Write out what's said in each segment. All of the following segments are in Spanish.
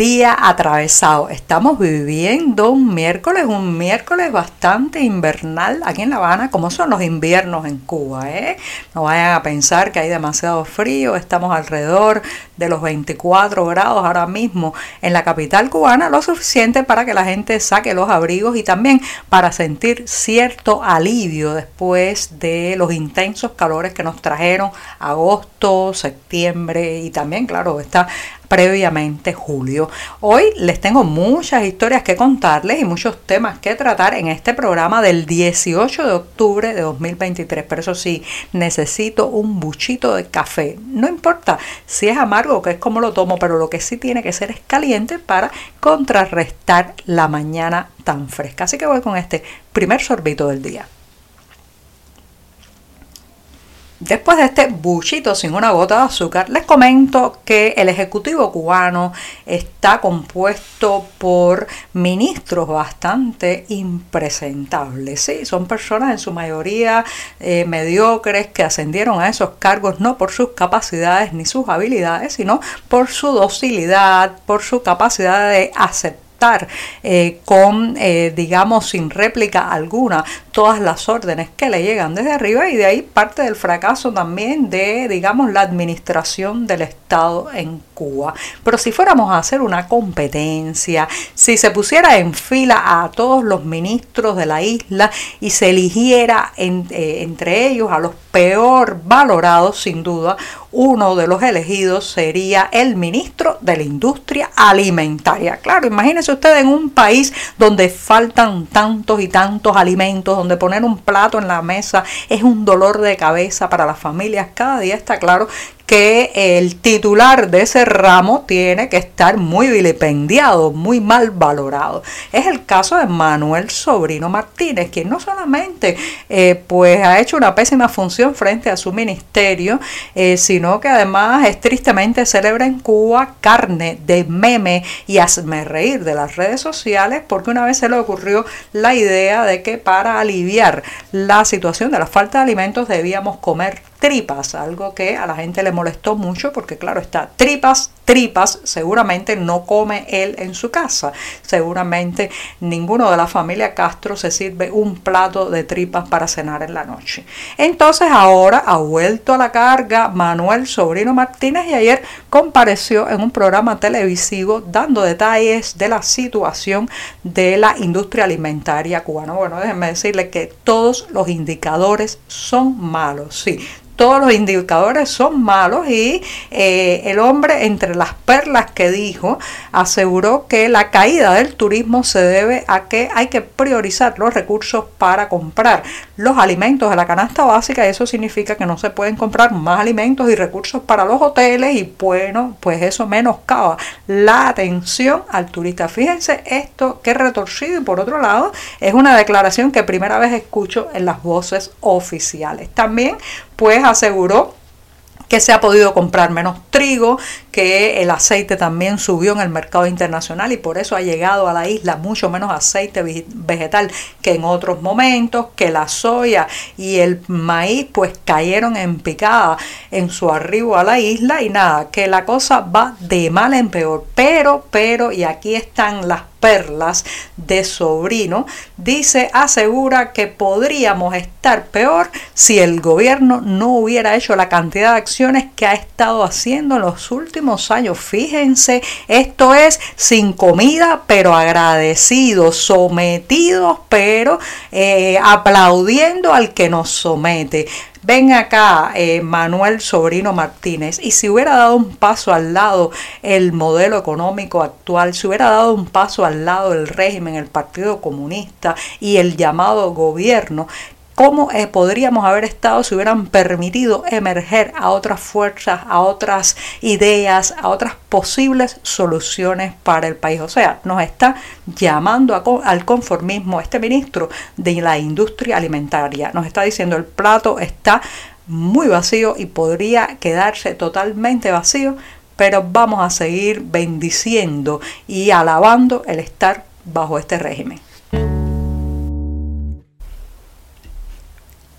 día atravesado. Estamos viviendo un miércoles, un miércoles bastante invernal aquí en La Habana, como son los inviernos en Cuba. ¿eh? No vayan a pensar que hay demasiado frío, estamos alrededor de los 24 grados ahora mismo en la capital cubana, lo suficiente para que la gente saque los abrigos y también para sentir cierto alivio después de los intensos calores que nos trajeron agosto, septiembre y también, claro, está previamente julio. Hoy les tengo muchas historias que contarles y muchos temas que tratar en este programa del 18 de octubre de 2023. Pero eso sí, necesito un buchito de café. No importa si es amargo que es como lo tomo, pero lo que sí tiene que ser es caliente para contrarrestar la mañana tan fresca. Así que voy con este primer sorbito del día. Después de este buchito sin una gota de azúcar, les comento que el Ejecutivo cubano está compuesto por ministros bastante impresentables. ¿sí? Son personas en su mayoría eh, mediocres que ascendieron a esos cargos no por sus capacidades ni sus habilidades, sino por su docilidad, por su capacidad de aceptar eh, con, eh, digamos, sin réplica alguna, todas las órdenes que le llegan desde arriba y de ahí parte del fracaso también de, digamos, la administración del Estado en Cuba. Pero si fuéramos a hacer una competencia, si se pusiera en fila a todos los ministros de la isla y se eligiera eh, entre ellos a los peor valorados, sin duda, uno de los elegidos sería el ministro de la industria alimentaria. Claro, imagínense usted en un país donde faltan tantos y tantos alimentos, donde poner un plato en la mesa es un dolor de cabeza para las familias. Cada día está claro que el titular de ese ramo tiene que estar muy vilipendiado, muy mal valorado. Es el caso de Manuel Sobrino Martínez, quien no solamente eh, pues ha hecho una pésima función frente a su ministerio, eh, sino que además es tristemente célebre en Cuba, carne de meme y hazme reír de las redes sociales, porque una vez se le ocurrió la idea de que para aliviar la situación de la falta de alimentos debíamos comer tripas, algo que a la gente le molestó mucho porque claro está, tripas, tripas, seguramente no come él en su casa, seguramente ninguno de la familia Castro se sirve un plato de tripas para cenar en la noche. Entonces ahora ha vuelto a la carga Manuel Sobrino Martínez y ayer compareció en un programa televisivo dando detalles de la situación de la industria alimentaria cubana. Bueno, déjenme decirle que todos los indicadores son malos, sí todos los indicadores son malos y eh, el hombre, entre las perlas que dijo, aseguró que la caída del turismo se debe a que hay que priorizar los recursos para comprar los alimentos de la canasta básica eso significa que no se pueden comprar más alimentos y recursos para los hoteles y bueno, pues eso menoscaba la atención al turista. Fíjense esto que retorcido y por otro lado es una declaración que primera vez escucho en las voces oficiales. También pues aseguró que se ha podido comprar menos trigo, que el aceite también subió en el mercado internacional y por eso ha llegado a la isla mucho menos aceite vegetal que en otros momentos, que la soya y el maíz pues cayeron en picada en su arribo a la isla y nada, que la cosa va de mal en peor, pero, pero, y aquí están las perlas de sobrino, dice, asegura que podríamos estar peor si el gobierno no hubiera hecho la cantidad de acciones que ha estado haciendo en los últimos años. Fíjense, esto es sin comida, pero agradecidos, sometidos, pero eh, aplaudiendo al que nos somete. Ven acá, eh, Manuel Sobrino Martínez, y si hubiera dado un paso al lado el modelo económico actual, si hubiera dado un paso al lado el régimen, el Partido Comunista y el llamado gobierno, cómo eh, podríamos haber estado si hubieran permitido emerger a otras fuerzas, a otras ideas, a otras posibles soluciones para el país. O sea, nos está llamando al conformismo este ministro de la industria alimentaria. Nos está diciendo el plato está muy vacío y podría quedarse totalmente vacío, pero vamos a seguir bendiciendo y alabando el estar bajo este régimen.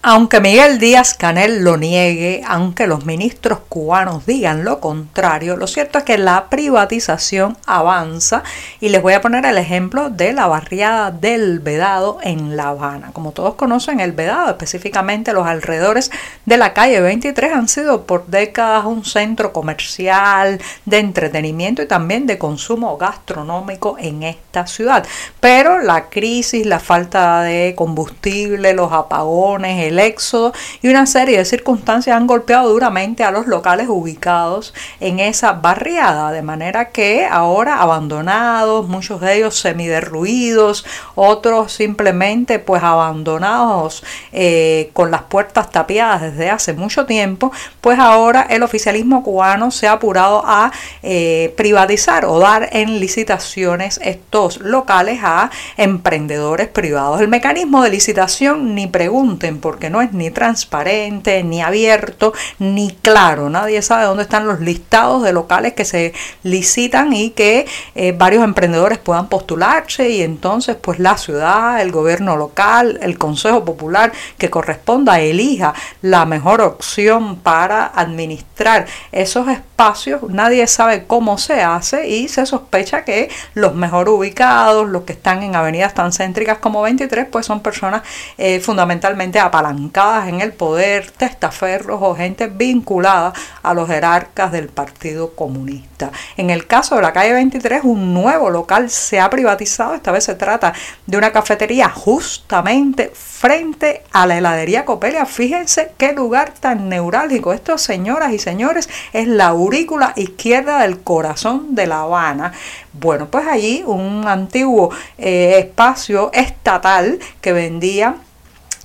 Aunque Miguel Díaz Canel lo niegue, aunque los ministros cubanos digan lo contrario, lo cierto es que la privatización avanza y les voy a poner el ejemplo de la barriada del Vedado en La Habana. Como todos conocen, el Vedado, específicamente los alrededores de la calle 23, han sido por décadas un centro comercial, de entretenimiento y también de consumo gastronómico en esta ciudad. Pero la crisis, la falta de combustible, los apagones, el éxodo y una serie de circunstancias han golpeado duramente a los locales ubicados en esa barriada, de manera que ahora abandonados, muchos de ellos semiderruidos, otros simplemente pues abandonados eh, con las puertas tapiadas desde hace mucho tiempo, pues ahora el oficialismo cubano se ha apurado a eh, privatizar o dar en licitaciones estos locales a emprendedores privados. El mecanismo de licitación ni pregunten porque no es ni transparente, ni abierto, ni claro. Nadie sabe dónde están los listados de locales que se licitan y que eh, varios emprendedores puedan postularse y entonces pues la ciudad, el gobierno local, el Consejo Popular que corresponda elija la mejor opción para administrar esos espacios. Nadie sabe cómo se hace y se sospecha que los mejor ubicados, los que están en avenidas tan céntricas como 23, pues son personas eh, fundamentalmente apalancadas en el poder, testaferros o gente vinculada a los jerarcas del Partido Comunista. En el caso de la calle 23, un nuevo local se ha privatizado. Esta vez se trata de una cafetería justamente frente a la heladería Copelia. Fíjense qué lugar tan neurálgico. Esto, señoras y señores, es la aurícula izquierda del corazón de La Habana. Bueno, pues allí un antiguo eh, espacio estatal que vendía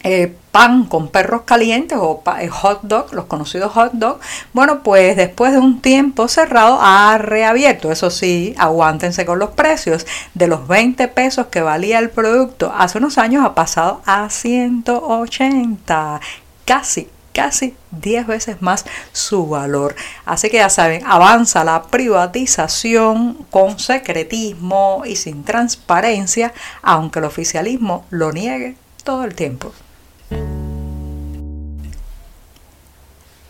eh, pan con perros calientes o eh, hot dog, los conocidos hot dog, bueno, pues después de un tiempo cerrado ha reabierto. Eso sí, aguántense con los precios. De los 20 pesos que valía el producto hace unos años ha pasado a 180. Casi casi 10 veces más su valor. Así que ya saben, avanza la privatización con secretismo y sin transparencia, aunque el oficialismo lo niegue todo el tiempo.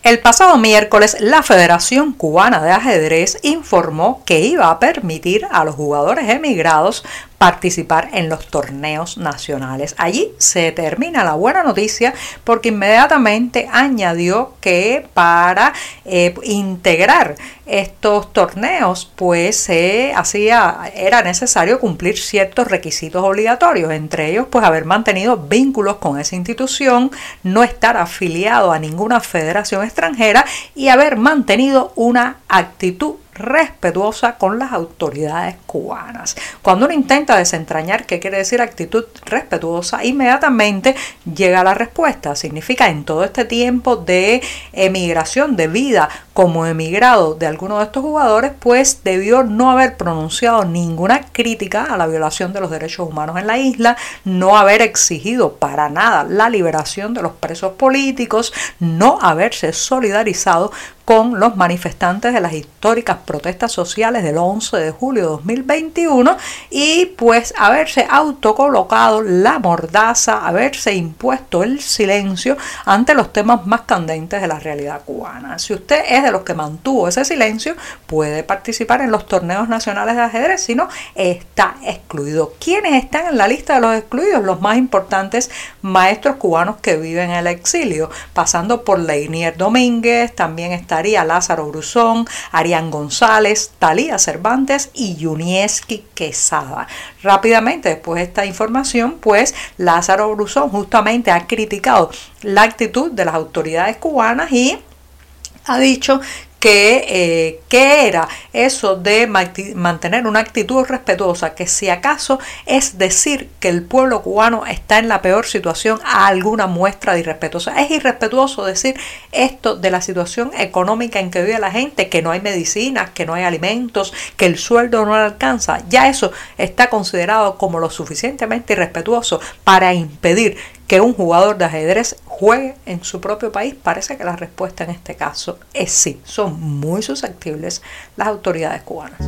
El pasado miércoles, la Federación Cubana de Ajedrez informó que iba a permitir a los jugadores emigrados participar en los torneos nacionales. Allí se termina la buena noticia porque inmediatamente añadió que para eh, integrar estos torneos pues se hacía era necesario cumplir ciertos requisitos obligatorios entre ellos pues haber mantenido vínculos con esa institución no estar afiliado a ninguna federación extranjera y haber mantenido una actitud respetuosa con las autoridades cubanas. Cuando uno intenta desentrañar qué quiere decir actitud respetuosa, inmediatamente llega la respuesta. Significa en todo este tiempo de emigración, de vida como emigrado de alguno de estos jugadores, pues debió no haber pronunciado ninguna crítica a la violación de los derechos humanos en la isla, no haber exigido para nada la liberación de los presos políticos, no haberse solidarizado con los manifestantes de las históricas protestas sociales del 11 de julio de 2021 y pues haberse autocolocado la mordaza, haberse impuesto el silencio ante los temas más candentes de la realidad cubana. Si usted es de los que mantuvo ese silencio, puede participar en los torneos nacionales de ajedrez, si no, está excluido. ¿Quiénes están en la lista de los excluidos? Los más importantes maestros cubanos que viven en el exilio, pasando por Leinier Domínguez, también está Lázaro Bruzón, Arián González, Talía Cervantes y Yunieski Quesada. Rápidamente, después de esta información, pues Lázaro Bruzón justamente ha criticado la actitud de las autoridades cubanas y ha dicho que, eh, ¿qué era eso de mantener una actitud respetuosa, que si acaso es decir que el pueblo cubano está en la peor situación a alguna muestra de irrespetuosa. Es irrespetuoso decir esto de la situación económica en que vive la gente, que no hay medicinas, que no hay alimentos, que el sueldo no alcanza. Ya eso está considerado como lo suficientemente irrespetuoso para impedir que un jugador de ajedrez juegue en su propio país? Parece que la respuesta en este caso es sí. Son muy susceptibles las autoridades cubanas.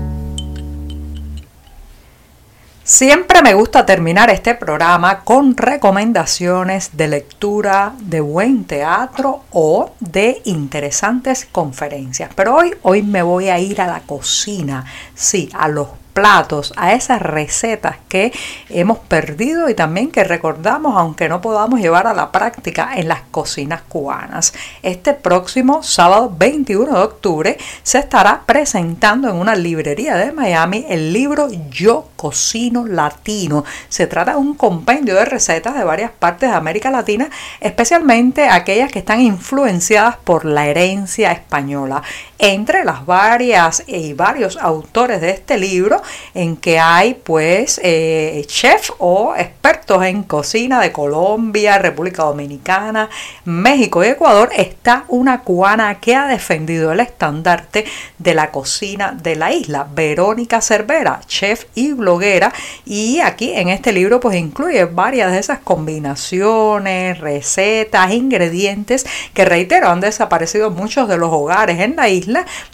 Siempre me gusta terminar este programa con recomendaciones de lectura, de buen teatro o de interesantes conferencias. Pero hoy, hoy me voy a ir a la cocina, sí, a los platos, a esas recetas que hemos perdido y también que recordamos aunque no podamos llevar a la práctica en las cocinas cubanas. Este próximo sábado 21 de octubre se estará presentando en una librería de Miami el libro Yo Cocino Latino. Se trata de un compendio de recetas de varias partes de América Latina, especialmente aquellas que están influenciadas por la herencia española. Entre las varias y varios autores de este libro en que hay pues eh, chefs o expertos en cocina de Colombia, República Dominicana, México y Ecuador, está una cubana que ha defendido el estandarte de la cocina de la isla, Verónica Cervera, chef y bloguera, y aquí en este libro pues incluye varias de esas combinaciones, recetas, ingredientes que reitero han desaparecido muchos de los hogares en la isla,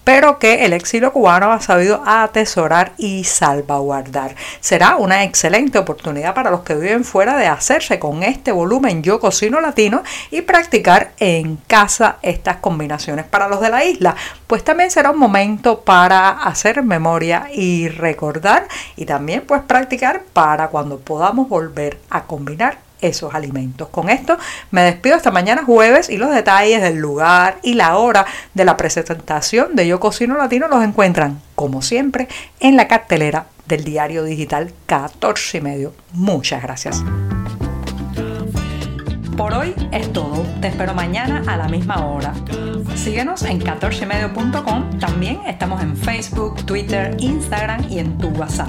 pero que el exilio cubano ha sabido atesorar y salvaguardar. Será una excelente oportunidad para los que viven fuera de hacerse con este volumen Yo Cocino Latino y practicar en casa estas combinaciones. Para los de la isla, pues también será un momento para hacer memoria y recordar y también pues practicar para cuando podamos volver a combinar esos alimentos. Con esto me despido hasta mañana jueves y los detalles del lugar y la hora de la presentación de Yo Cocino Latino los encuentran, como siempre, en la cartelera del diario digital 14 y medio. Muchas gracias. Por hoy es todo. Te espero mañana a la misma hora. Síguenos en 14medio.com. También estamos en Facebook, Twitter, Instagram y en tu WhatsApp.